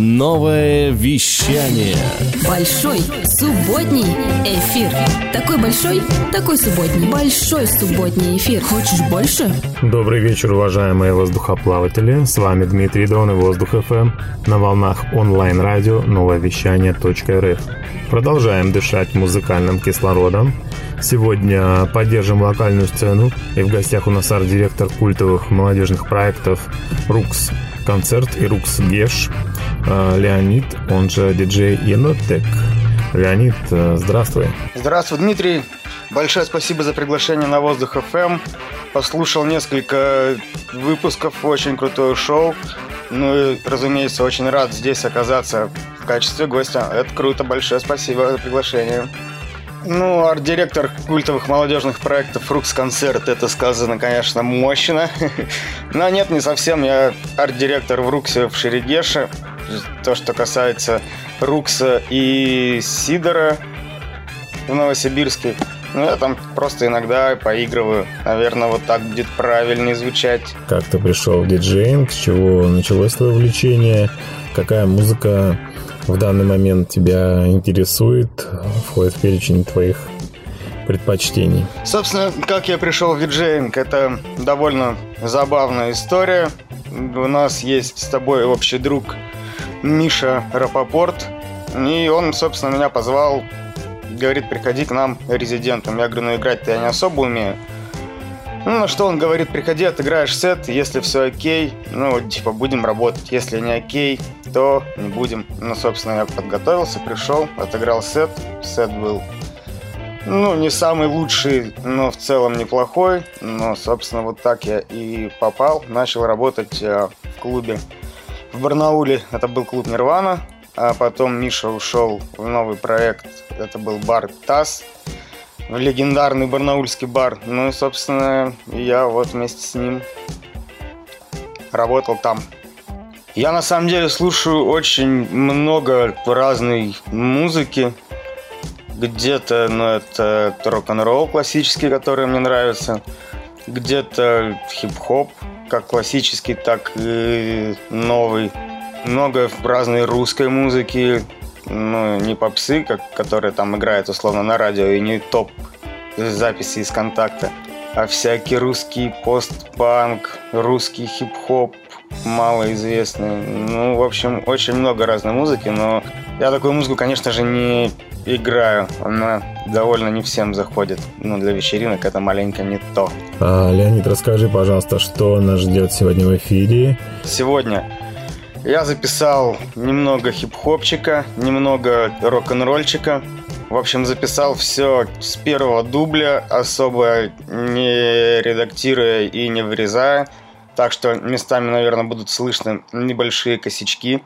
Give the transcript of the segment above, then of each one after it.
Новое вещание. Большой субботний эфир. Такой большой, такой субботний. Большой субботний эфир. Хочешь больше? Добрый вечер, уважаемые воздухоплаватели. С вами Дмитрий Дон и Воздух ФМ на волнах онлайн-радио новое вещание.рф. Продолжаем дышать музыкальным кислородом. Сегодня поддержим локальную сцену. И в гостях у нас арт-директор культовых молодежных проектов «Рукс концерт» и «Рукс Геш» э, Леонид, он же диджей Енотек. Леонид, э, здравствуй. Здравствуй, Дмитрий. Большое спасибо за приглашение на Воздух ФМ. Послушал несколько выпусков, очень крутое шоу. Ну и, разумеется, очень рад здесь оказаться в качестве гостя. Это круто, большое спасибо за приглашение. Ну, арт-директор культовых молодежных проектов «Фрукс Концерт» это сказано, конечно, мощно. Но нет, не совсем. Я арт-директор в «Руксе» в Шерегеше. То, что касается «Рукса» и «Сидора» в Новосибирске. Ну, я там просто иногда поигрываю. Наверное, вот так будет правильнее звучать. Как ты пришел в диджеинг? С чего началось твое увлечение? Какая музыка в данный момент тебя интересует, входит в перечень твоих предпочтений? Собственно, как я пришел в диджеинг, это довольно забавная история. У нас есть с тобой общий друг Миша Рапопорт, и он, собственно, меня позвал, говорит, приходи к нам резидентом. Я говорю, ну играть-то я не особо умею. Ну, на что он говорит, приходи, отыграешь сет, если все окей, ну, типа, будем работать. Если не окей, то не будем. Ну, собственно, я подготовился, пришел, отыграл сет. Сет был, ну, не самый лучший, но в целом неплохой. Но, собственно, вот так я и попал. Начал работать э, в клубе в Барнауле. Это был клуб Нирвана. А потом Миша ушел в новый проект. Это был бар ТАСС легендарный барнаульский бар. Ну и, собственно, я вот вместе с ним работал там. Я на самом деле слушаю очень много разной музыки. Где-то, ну, это рок-н-ролл классический, который мне нравится. Где-то хип-хоп, как классический, так и новый. Много разной русской музыки, ну, не попсы, как, которые там играют условно на радио, и не топ записи из контакта, а всякий русский постпанк, русский хип-хоп, малоизвестный. Ну, в общем, очень много разной музыки, но я такую музыку, конечно же, не играю. Она довольно не всем заходит. Ну, для вечеринок это маленько не то. А, Леонид, расскажи, пожалуйста, что нас ждет сегодня в эфире? Сегодня я записал немного хип-хопчика, немного рок-н-ролльчика. В общем, записал все с первого дубля, особо не редактируя и не вырезая. Так что местами, наверное, будут слышны небольшие косячки.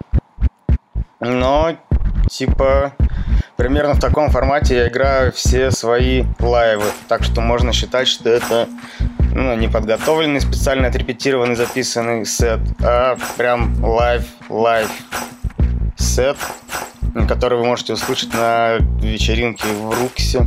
Но, типа, примерно в таком формате я играю все свои лайвы. Так что можно считать, что это ну, не подготовленный, специально отрепетированный, записанный сет, а прям live-live сет, который вы можете услышать на вечеринке в Руксе.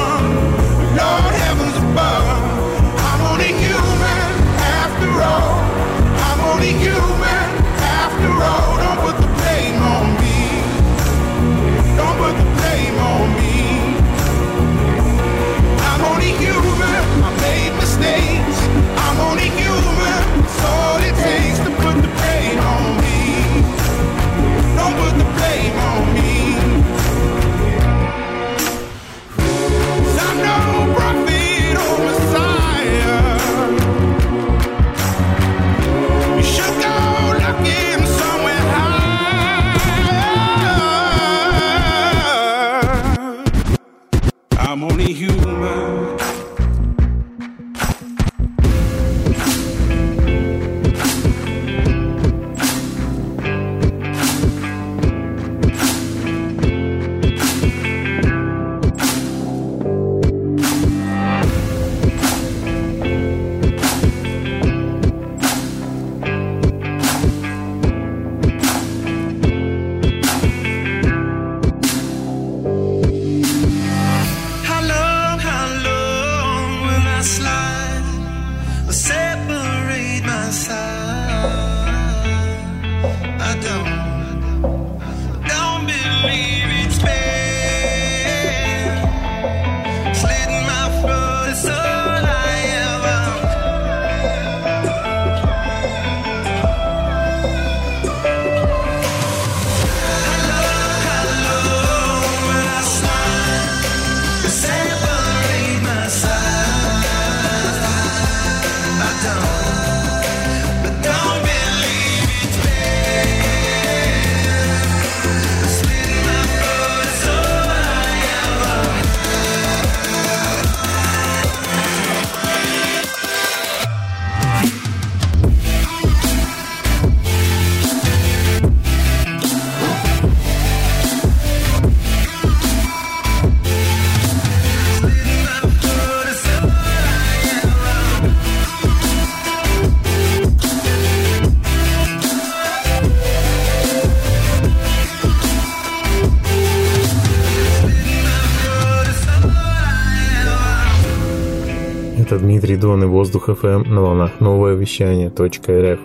Дон и Воздух ФМ на волнах новое вещание .рф.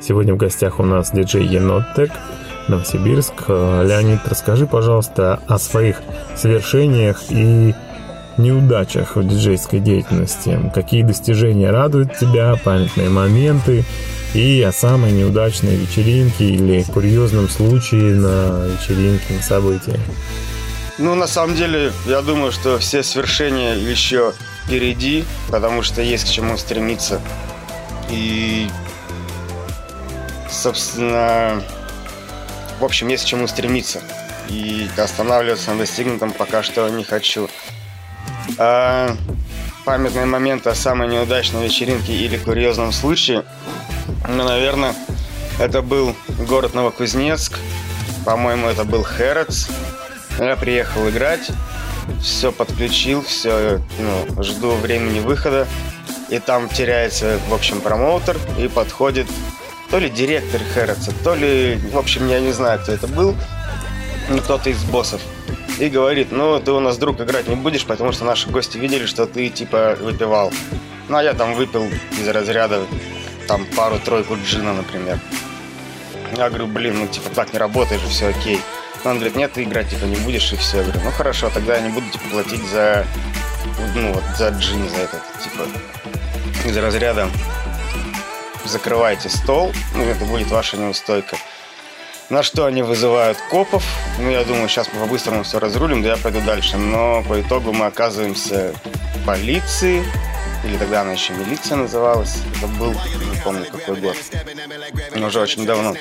Сегодня в гостях у нас диджей Енотек, Новосибирск. Э, Леонид, расскажи, пожалуйста, о своих свершениях и неудачах в диджейской деятельности. Какие достижения радуют тебя, памятные моменты и о самой неудачной вечеринке или курьезном случае на вечеринке, на событии. Ну, на самом деле, я думаю, что все свершения еще впереди, потому что есть к чему стремиться. И, собственно, в общем, есть к чему стремиться. И останавливаться на достигнутом пока что не хочу. А, памятные моменты о самой неудачной вечеринке или курьезном случае, ну, наверное, это был город Новокузнецк. По-моему, это был Хэротс. Я приехал играть, все подключил, все, ну, жду времени выхода. И там теряется, в общем, промоутер и подходит то ли директор Хэротса, то ли, в общем, я не знаю, кто это был, ну, кто-то из боссов. И говорит, ну, ты у нас, друг, играть не будешь, потому что наши гости видели, что ты, типа, выпивал. Ну, а я там выпил из разряда, там, пару-тройку джина, например. Я говорю, блин, ну, типа, так не работает же, все окей. Он говорит, нет, ты играть, типа, не будешь, и все. Я говорю, ну, хорошо, тогда я не буду, типа, платить за, ну, вот, за джин, за этот, типа, из разряда закрывайте стол, ну, это будет ваша неустойка. На что они вызывают копов. Ну, я думаю, сейчас мы по-быстрому все разрулим, да я пойду дальше. Но по итогу мы оказываемся в полиции. Или тогда она еще милиция называлась. Это был, не помню какой год. Но уже очень давно.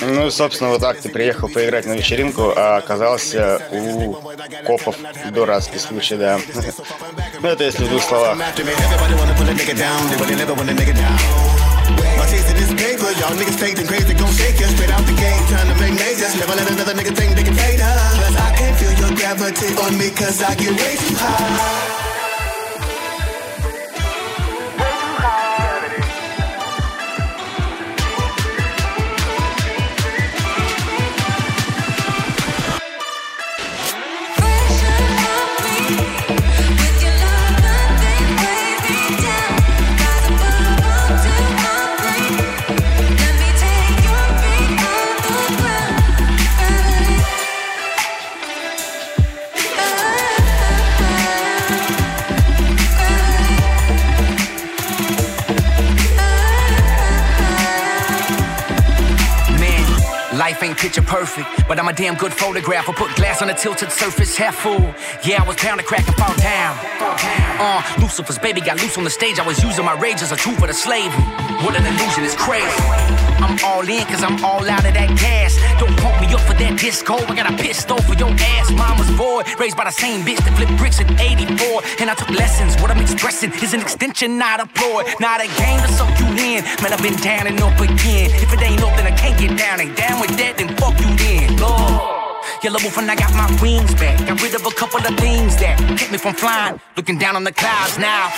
Ну и, собственно, вот так ты приехал поиграть на вечеринку, а оказался у копов дурацкий случай, да. Ну это если в двух словах. gravity on me, cause I get way too high. Picture perfect, but I'm a damn good photograph. I put glass on a tilted surface, half full. Yeah, I was bound to crack and fall down. Uh, Lucifer's baby got loose on the stage. I was using my rage as a tool for the slave. What an illusion, it's crazy. I'm all in, cause I'm all out of that gas. Don't pump me up for that disco. I got a pistol for your ass. Mama's boy, raised by the same bitch that flipped bricks in 84. And I took lessons. What I'm expressing is an extension, not a ploy. Not a game to soak you in. Man, I've been down and up again. If it ain't up, then I can't get down. And down with that, then fuck you then. Lord. Yellow wolf and I got my wings back. Got rid of a couple of things that kept me from flying. Looking down on the clouds now.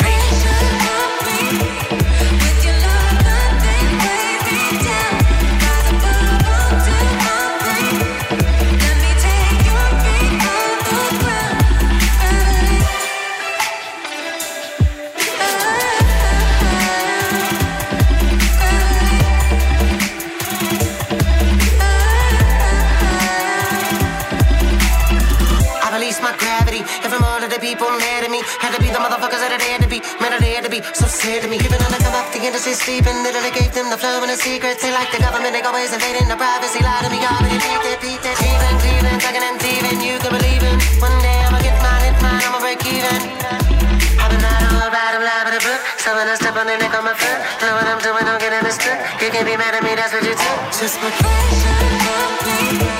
Gravity. And from all of the people mad at me, had to be the motherfuckers that are there to be. Man, they had to be so sad to me. Even on the come up, the industry sleeping. Literally gave them the flow and the secrets. They like the government, they always invading the privacy. Lie to me, already beat that, beat that. Cleveland, Cleveland, tugging and thieving. You can believe it. One day I'ma get mine, hit mine, I'ma break even. I've been out all about them, live in book. Someone to step on the neck on my foot. Know what I'm doing, don't get understood. You can't be mad at me, that's what you took. Just my Kiss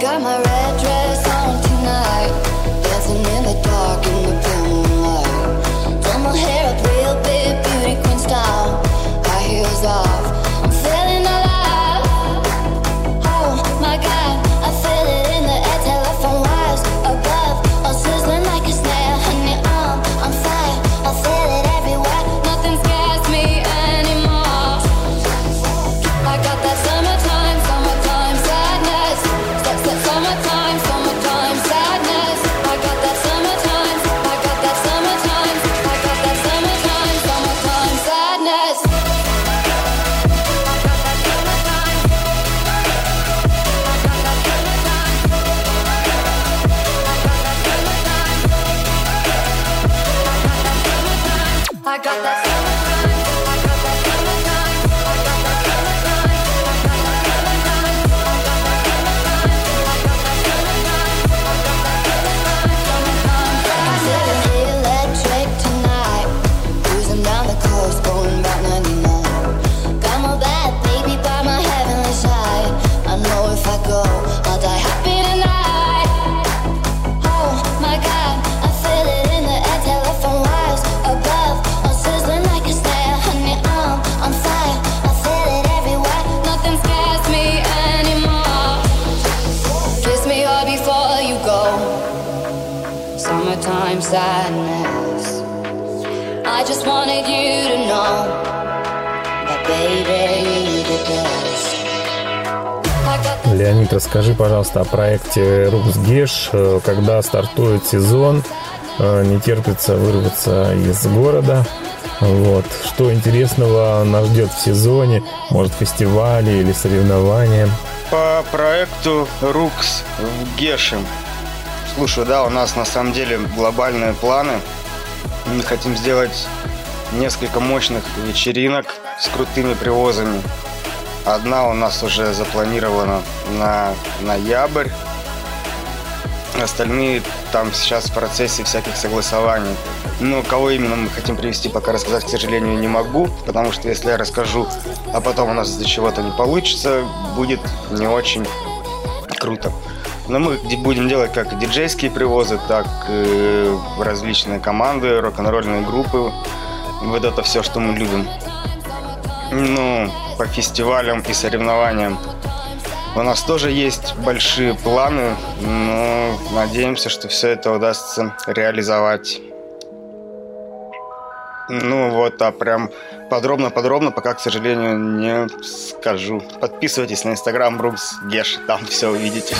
got my Леонид, расскажи, пожалуйста, о проекте Руксгеш, э, когда стартует сезон, э, не терпится вырваться из города. Вот. Что интересного нас ждет в сезоне? Может, фестивали или соревнования? По проекту Рукс в Гешем. Слушай, да, у нас на самом деле глобальные планы. Мы хотим сделать несколько мощных вечеринок с крутыми привозами. Одна у нас уже запланирована на ноябрь. Остальные там сейчас в процессе всяких согласований. Но кого именно мы хотим привести, пока рассказать, к сожалению, не могу. Потому что если я расскажу, а потом у нас из-за чего-то не получится, будет не очень круто. Но мы будем делать как диджейские привозы, так и различные команды, рок-н-ролльные группы. Вот это все, что мы любим. Ну, по фестивалям и соревнованиям у нас тоже есть большие планы, но надеемся, что все это удастся реализовать. Ну вот, а прям подробно-подробно пока, к сожалению, не скажу. Подписывайтесь на инстаграм Брукс Геш, там все увидите.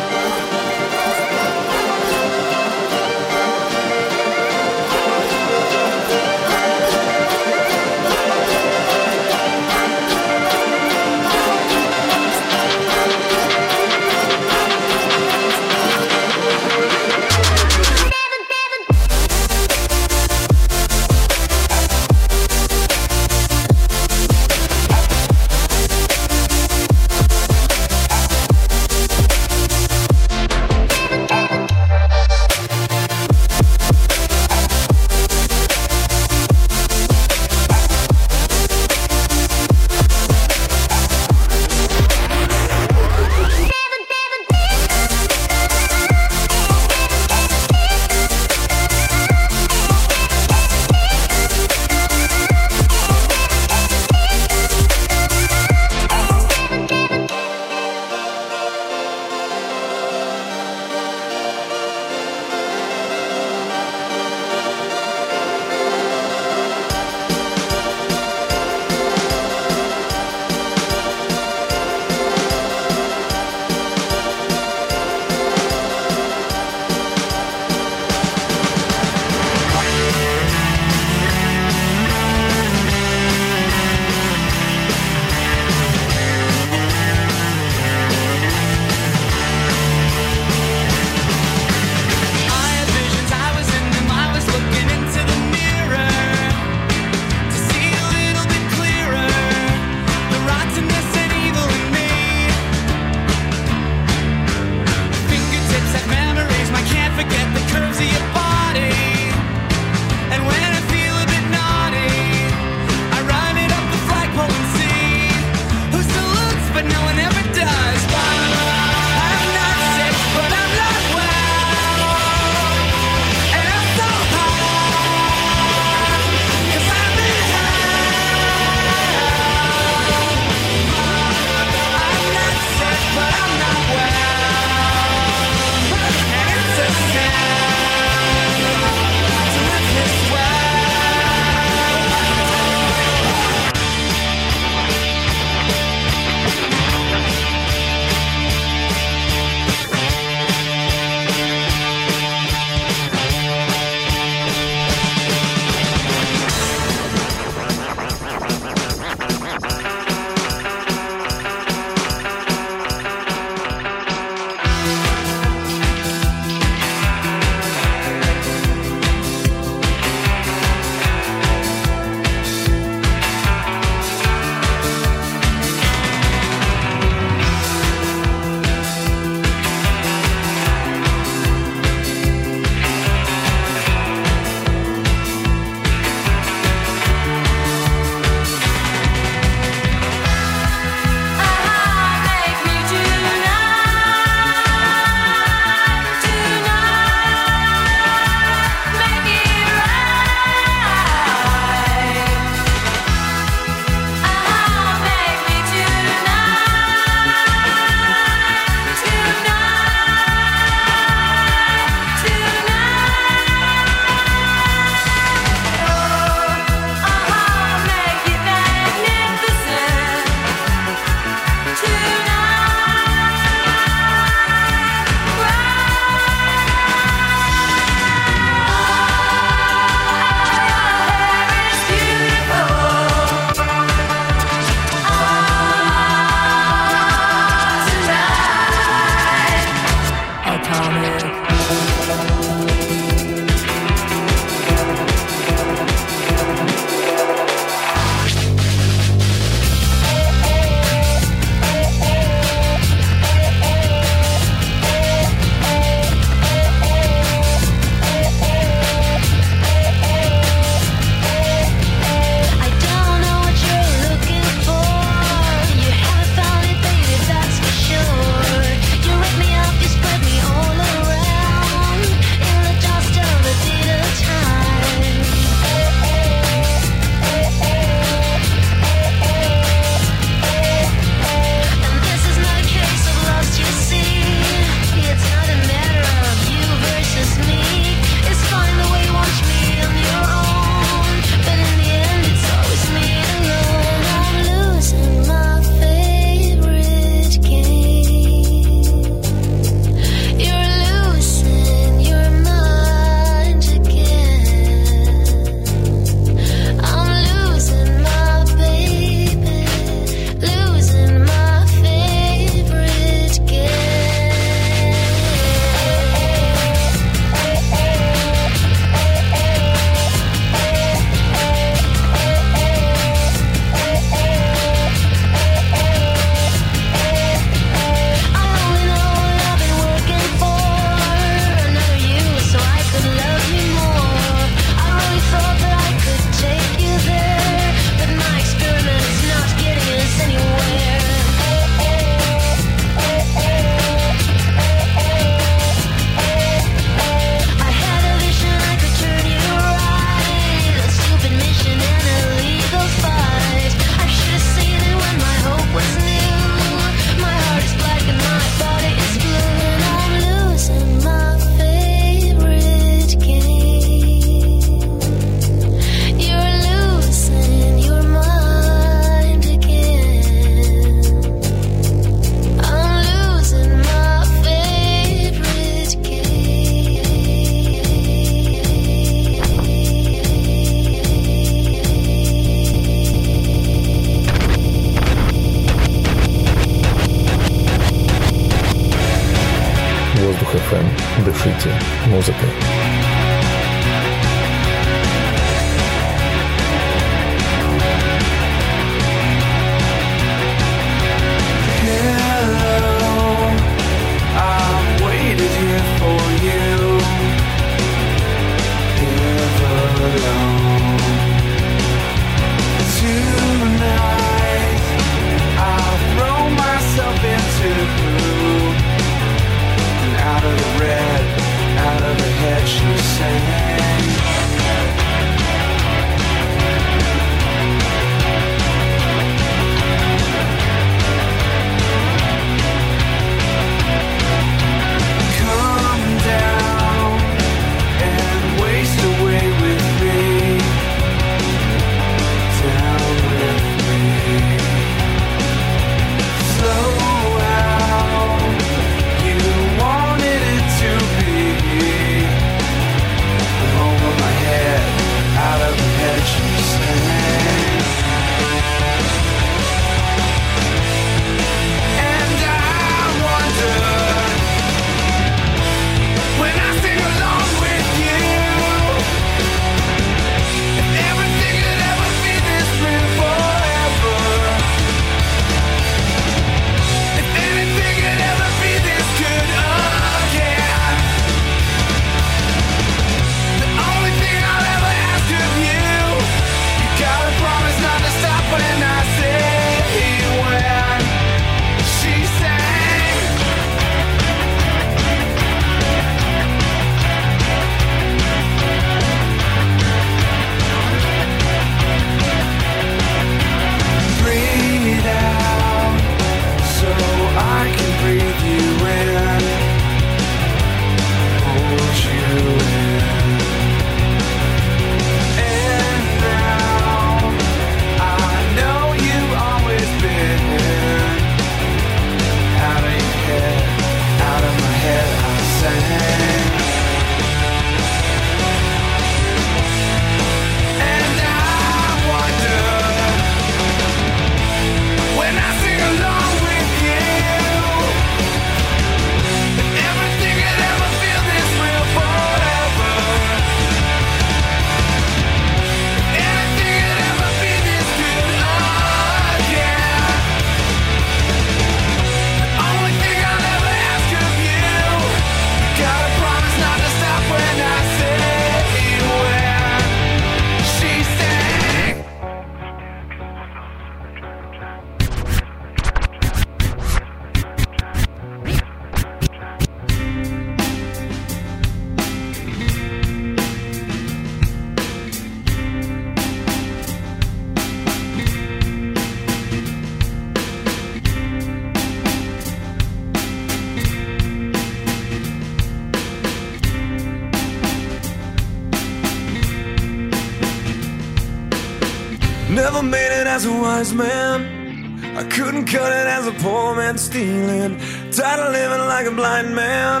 wise man. I couldn't cut it as a poor man stealing. Tired of living like a blind man.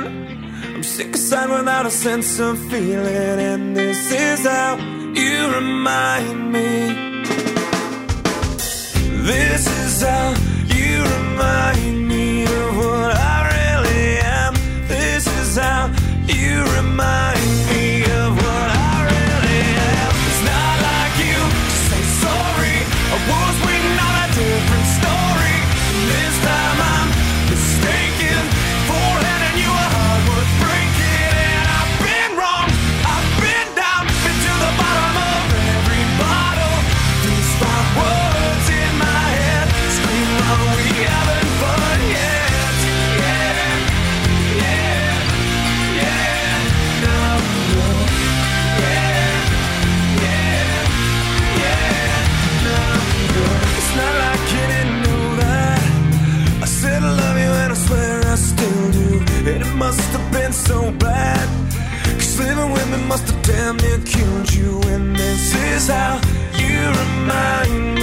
I'm sick of aside without a sense of feeling. And this is how you remind me. This is how. must have been so bad. Cause living with me must have damn near killed you. And this is how you remind me.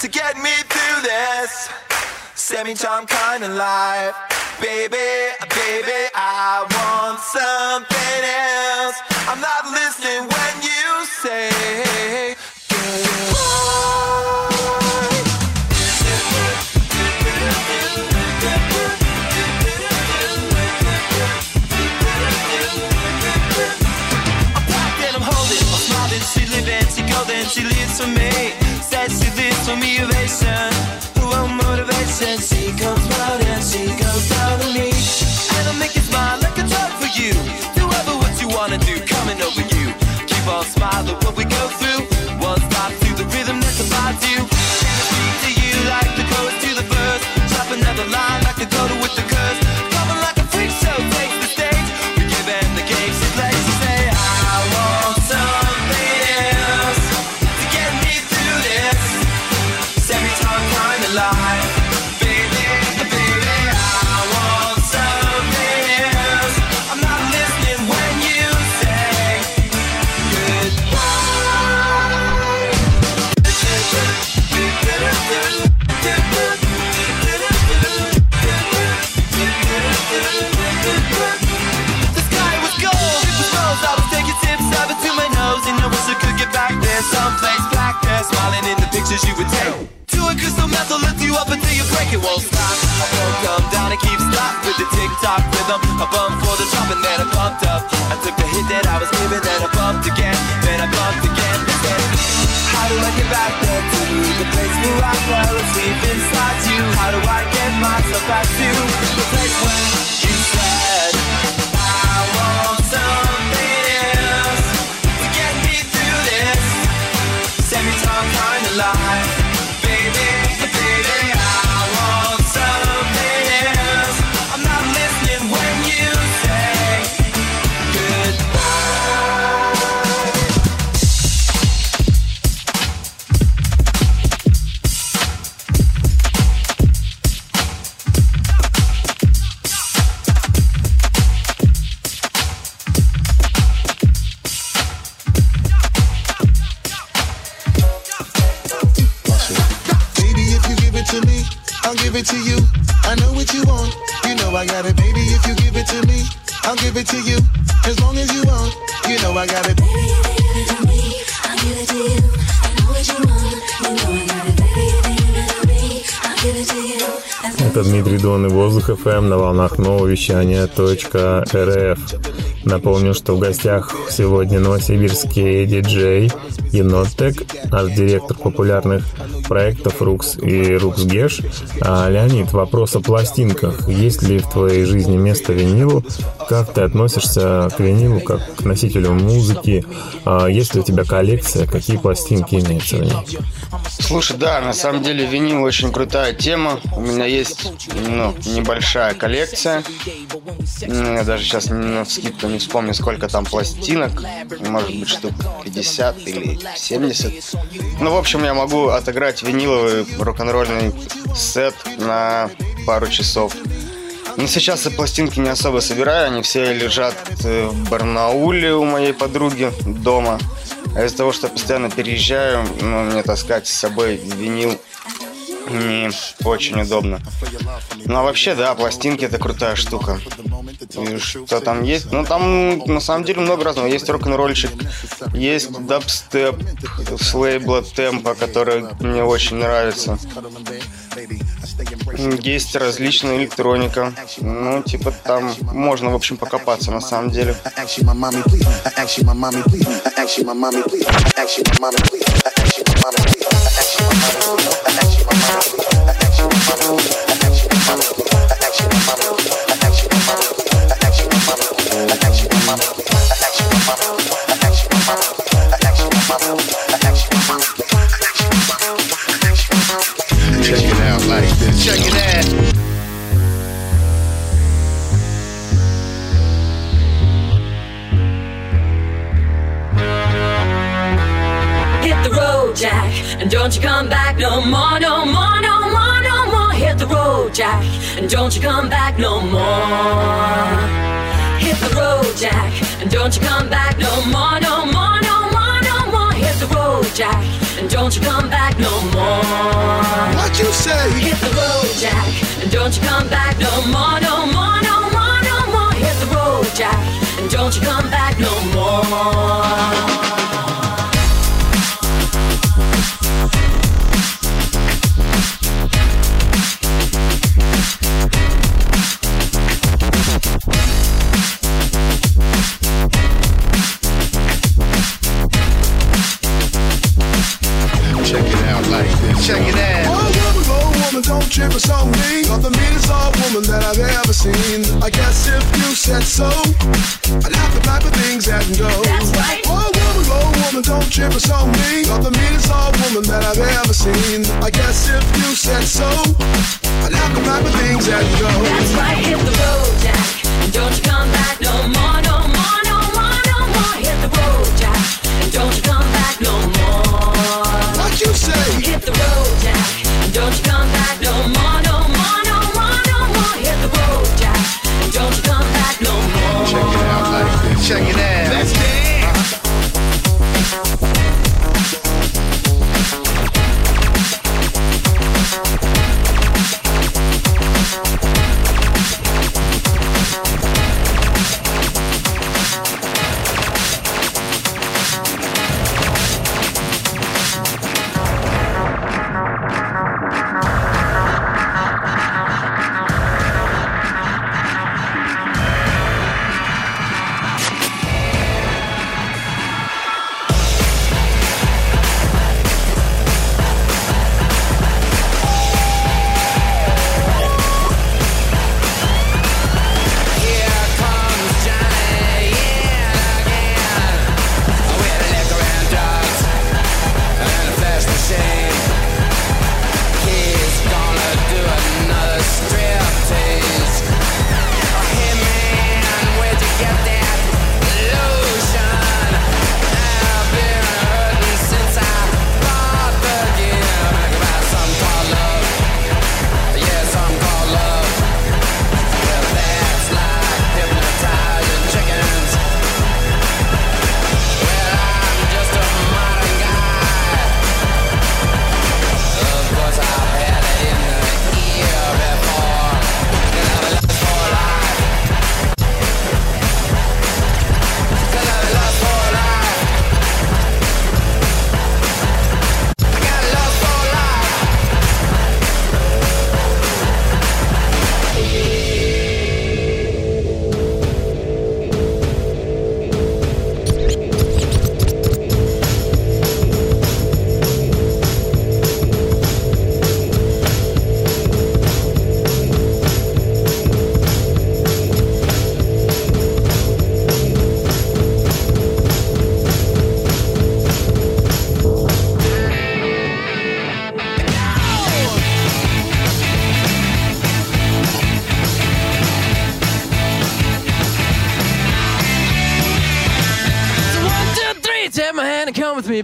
To get me through this semi-time kind of life. Baby, baby, I want something else. I'm not listening when you say she lives for me. Says she for me, ovation, one motivation. She comes round and she me, and I make you smile like for you. Do what you wanna do, coming over you. Keep on smiling what we go through. One the rhythm that divides you. The pictures you would take. To a crystal method, lift you up until you break it, won't stop. I won't come down and keep stop with the tick tock rhythm. I bumped for the drop and then I pumped up. I took the hit that I was giving, then I bumped again, then I bumped again. Then how do I get back there to the place where I fell asleep inside you? How do I get myself back to the place where Воздух ФМ на волнах нового вещания .рф. Напомню, что в гостях сегодня новосибирский диджей Енотек, арт-директор популярных проектов Рукс и Рукс Геш. А, Леонид, вопрос о пластинках. Есть ли в твоей жизни место винилу? Как ты относишься к винилу как к носителю музыки? А, есть ли у тебя коллекция? Какие пластинки имеются в ней? Слушай, да, на самом деле винил очень крутая тема. У меня есть ну, небольшая коллекция. Я даже сейчас на вскидку не вспомню, сколько там пластинок. Может быть, штук 50 или 70. Ну, в общем, я могу отыграть виниловый рок-н-ролльный сет на пару часов. Но сейчас я пластинки не особо собираю, они все лежат э, в Барнауле у моей подруги дома. А из-за того, что я постоянно переезжаю, ну, мне таскать с собой винил не очень удобно. Ну а вообще, да, пластинки это крутая штука. И что там есть? Ну там на самом деле много разного. Есть рок-н-ролльчик, есть дабстеп с лейбла Темпа, который мне очень нравится. Есть различная электроника. Ну, типа там можно, в общем, покопаться на самом деле. Come back no more.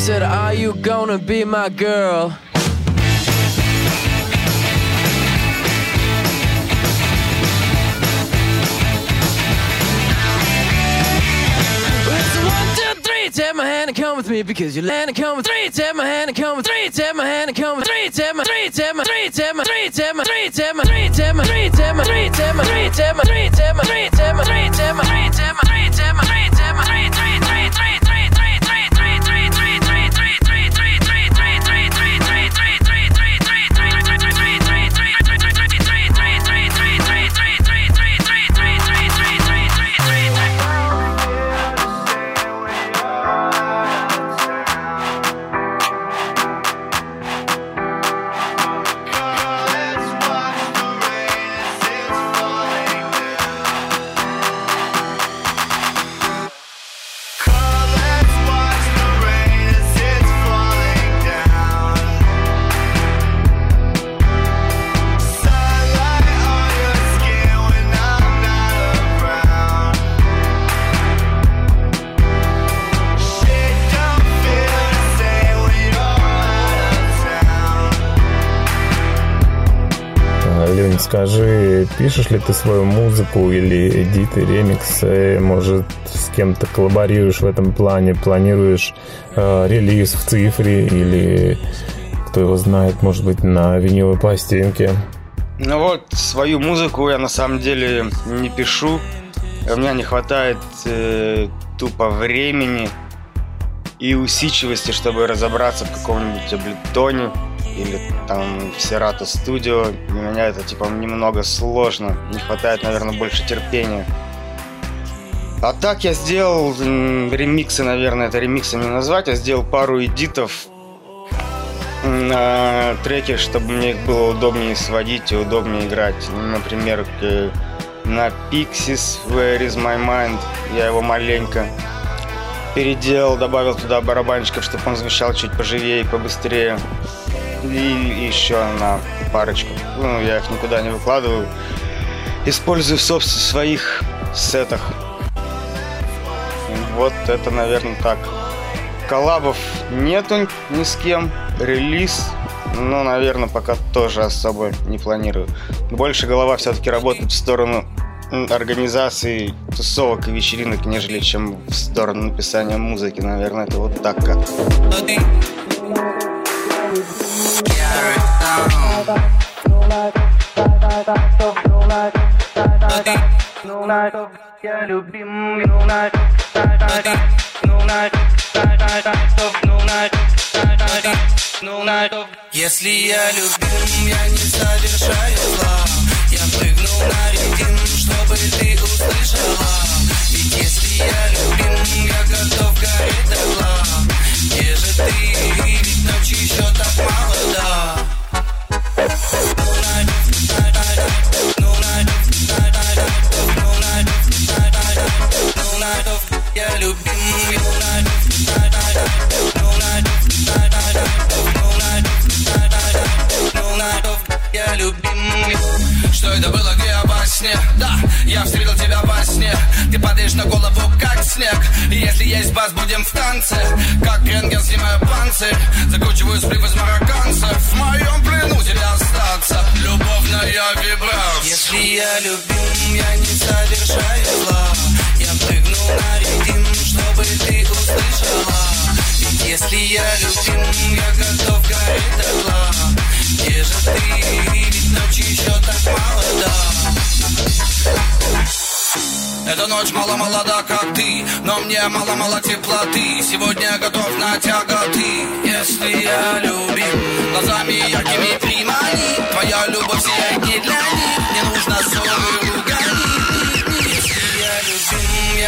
said, Are you gonna be my girl? Take my hand and come with me because you land and come with three. Take my hand and come with three. Take my hand and come with three. Take my three. Take my three. Take my three. Take my three. Take my three. Take my three. Take my three. Take my three. Take my three. Take my three. Take my three. Take my three. Take my three. Take my скажи, пишешь ли ты свою музыку или эдиты, ремиксы, может, с кем-то коллаборируешь в этом плане, планируешь э, релиз в цифре или, кто его знает, может быть, на виниловой пластинке? Ну вот, свою музыку я на самом деле не пишу. У меня не хватает э, тупо времени и усидчивости, чтобы разобраться в каком-нибудь облитоне или там Serato Studio. Для меня это типа немного сложно. Не хватает, наверное, больше терпения. А так я сделал ремиксы, наверное, это ремиксами назвать. Я сделал пару эдитов на треки, чтобы мне их было удобнее сводить и удобнее играть. Например, к- на Pixies Where is my mind я его маленько переделал, добавил туда барабанщиков, чтобы он звучал чуть поживее и побыстрее. И еще на парочку. Ну, я их никуда не выкладываю. Использую в собственных своих сетах. Вот это, наверное, так. Коллабов нету ни с кем. Релиз, ну, наверное, пока тоже особо не планирую. Больше голова все-таки работает в сторону организации тусовок и вечеринок, нежели чем в сторону написания музыки. Наверное, это вот так как. Если я любим, я не совершаю зла Я прыгну на ритм, чтобы ты услышала. Ведь если я любим, я готов гореть до зла Где же ты? Ведь ночи еще так мало, Что это было, где я во сне? Да, я встретил тебя во сне. Ты падаешь на голову, как снег. И если есть бас, будем в танце. Как рентген, снимаю панцирь. Закручиваю сплив из марокканцев. В моем плену тебе остаться. Любовная вибрация. Если я любим, я не совершаю зла. Я прыгну на ритм, чтобы ты услышала если я любим, я готов гореть дотла Где же ты? Ведь ночи еще так мало, да? эта ночь мало-молода, как ты Но мне мало-мало теплоты Сегодня готов на тяготы. Если я любим Глазами яркими примани Твоя любовь сияет не для них. Не нужно ссоры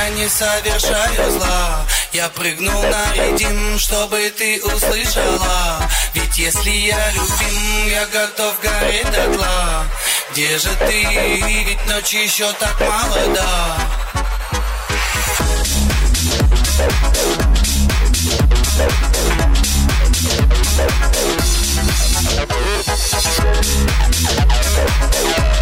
я не совершаю зла. Я прыгну на редим, чтобы ты услышала. Ведь если я любим, я готов гореть до тла Где же ты? Ведь ночи еще так мало, да. Thank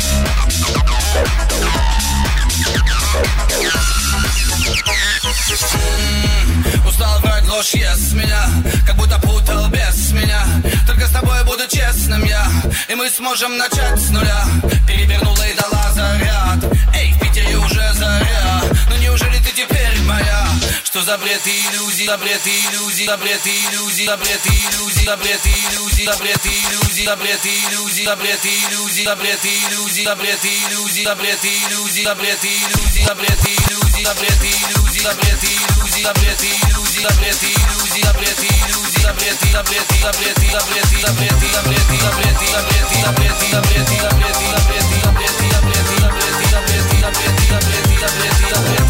м-м, Устал врать ложь, ест меня Как будто путал без меня. Только с тобой буду честным я И мы сможем начать с нуля. Перевернула и дала заряд. Эй, в Питере уже заря. Ну неужели ты теперь моя? Что запрет и иллюзии, запрет и иллюзии, запрет и иллюзии, запрет и иллюзии, запрет и иллюзии, запрет и иллюзии, запрет и иллюзии, запрет и иллюзии, запрет и иллюзии, запрет и иллюзии, запрет и иллюзии, запрет и иллюзии, запрет и иллюзии, запрет и иллюзии, запрет и иллюзии, запрет и иллюзии, запрет и иллюзии, запрет и иллюзии, запрет и запрет и запрет и запрет и запрет и запрет и запрет и запрет и запрет и запрет и запрет и запрет и запрет и запрет и запрет и запрет и запрет и запрет и запрет и запрет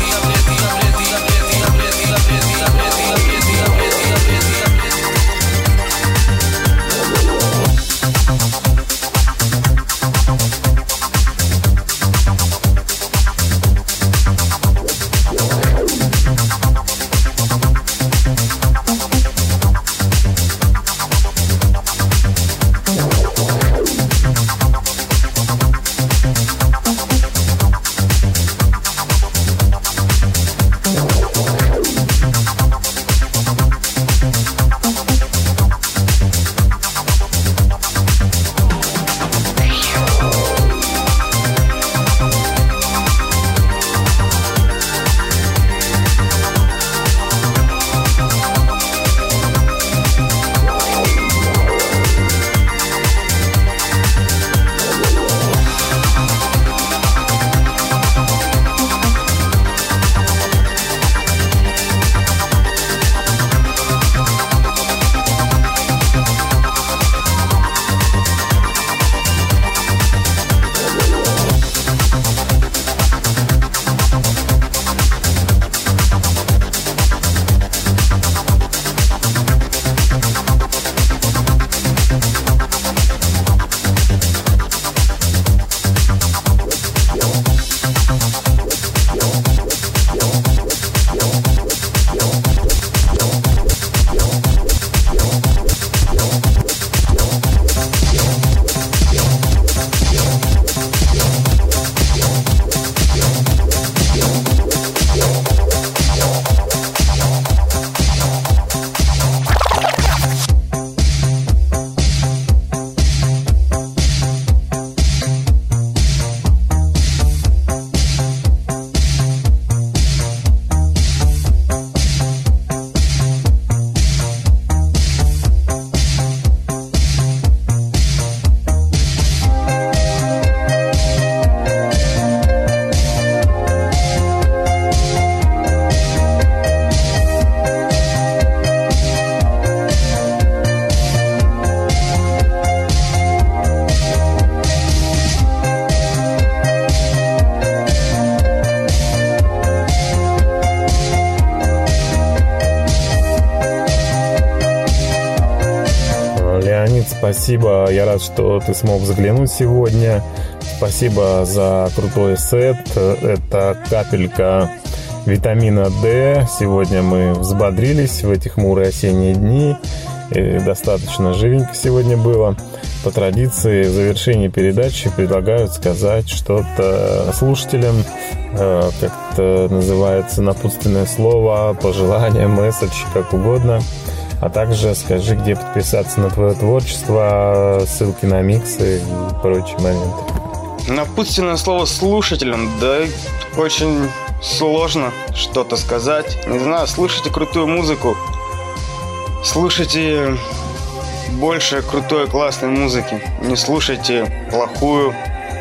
спасибо. Я рад, что ты смог заглянуть сегодня. Спасибо за крутой сет. Это капелька витамина D. Сегодня мы взбодрились в эти хмурые осенние дни. И достаточно живенько сегодня было. По традиции в завершении передачи предлагают сказать что-то слушателям, э, как это называется, напутственное слово, пожелание, месседж, как угодно. А также скажи, где подписаться на твое творчество, ссылки на миксы и прочие моменты. Напутственное слово слушателям, да очень сложно что-то сказать. Не знаю, слушайте крутую музыку, слушайте больше крутой, классной музыки. Не слушайте плохую,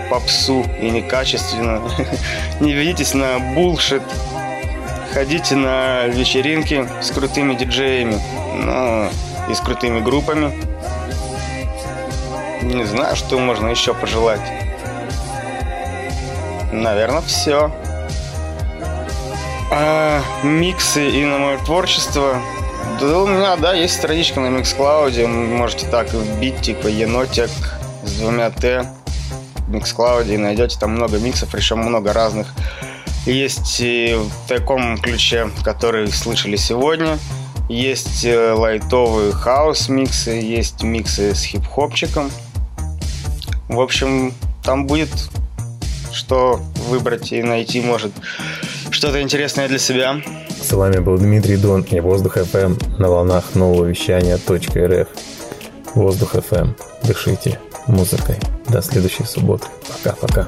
попсу и некачественно. Не ведитесь на булшит. Ходите на вечеринки с крутыми диджеями, ну, и с крутыми группами. Не знаю, что можно еще пожелать. Наверное, все. А, миксы и на мое творчество. Да у меня, да, есть страничка на Mixcloud. Можете так вбить, типа, енотик с двумя Т в Mixcloud и найдете там много миксов, причем много разных. Есть и в таком ключе, который слышали сегодня. Есть э, лайтовые хаус-миксы, есть миксы с хип-хопчиком. В общем, там будет что выбрать и найти, может, что-то интересное для себя. С вами был Дмитрий Дон и Воздух ФМ на волнах нового вещания .рф. Воздух ФМ. Дышите музыкой. До следующей субботы. Пока-пока.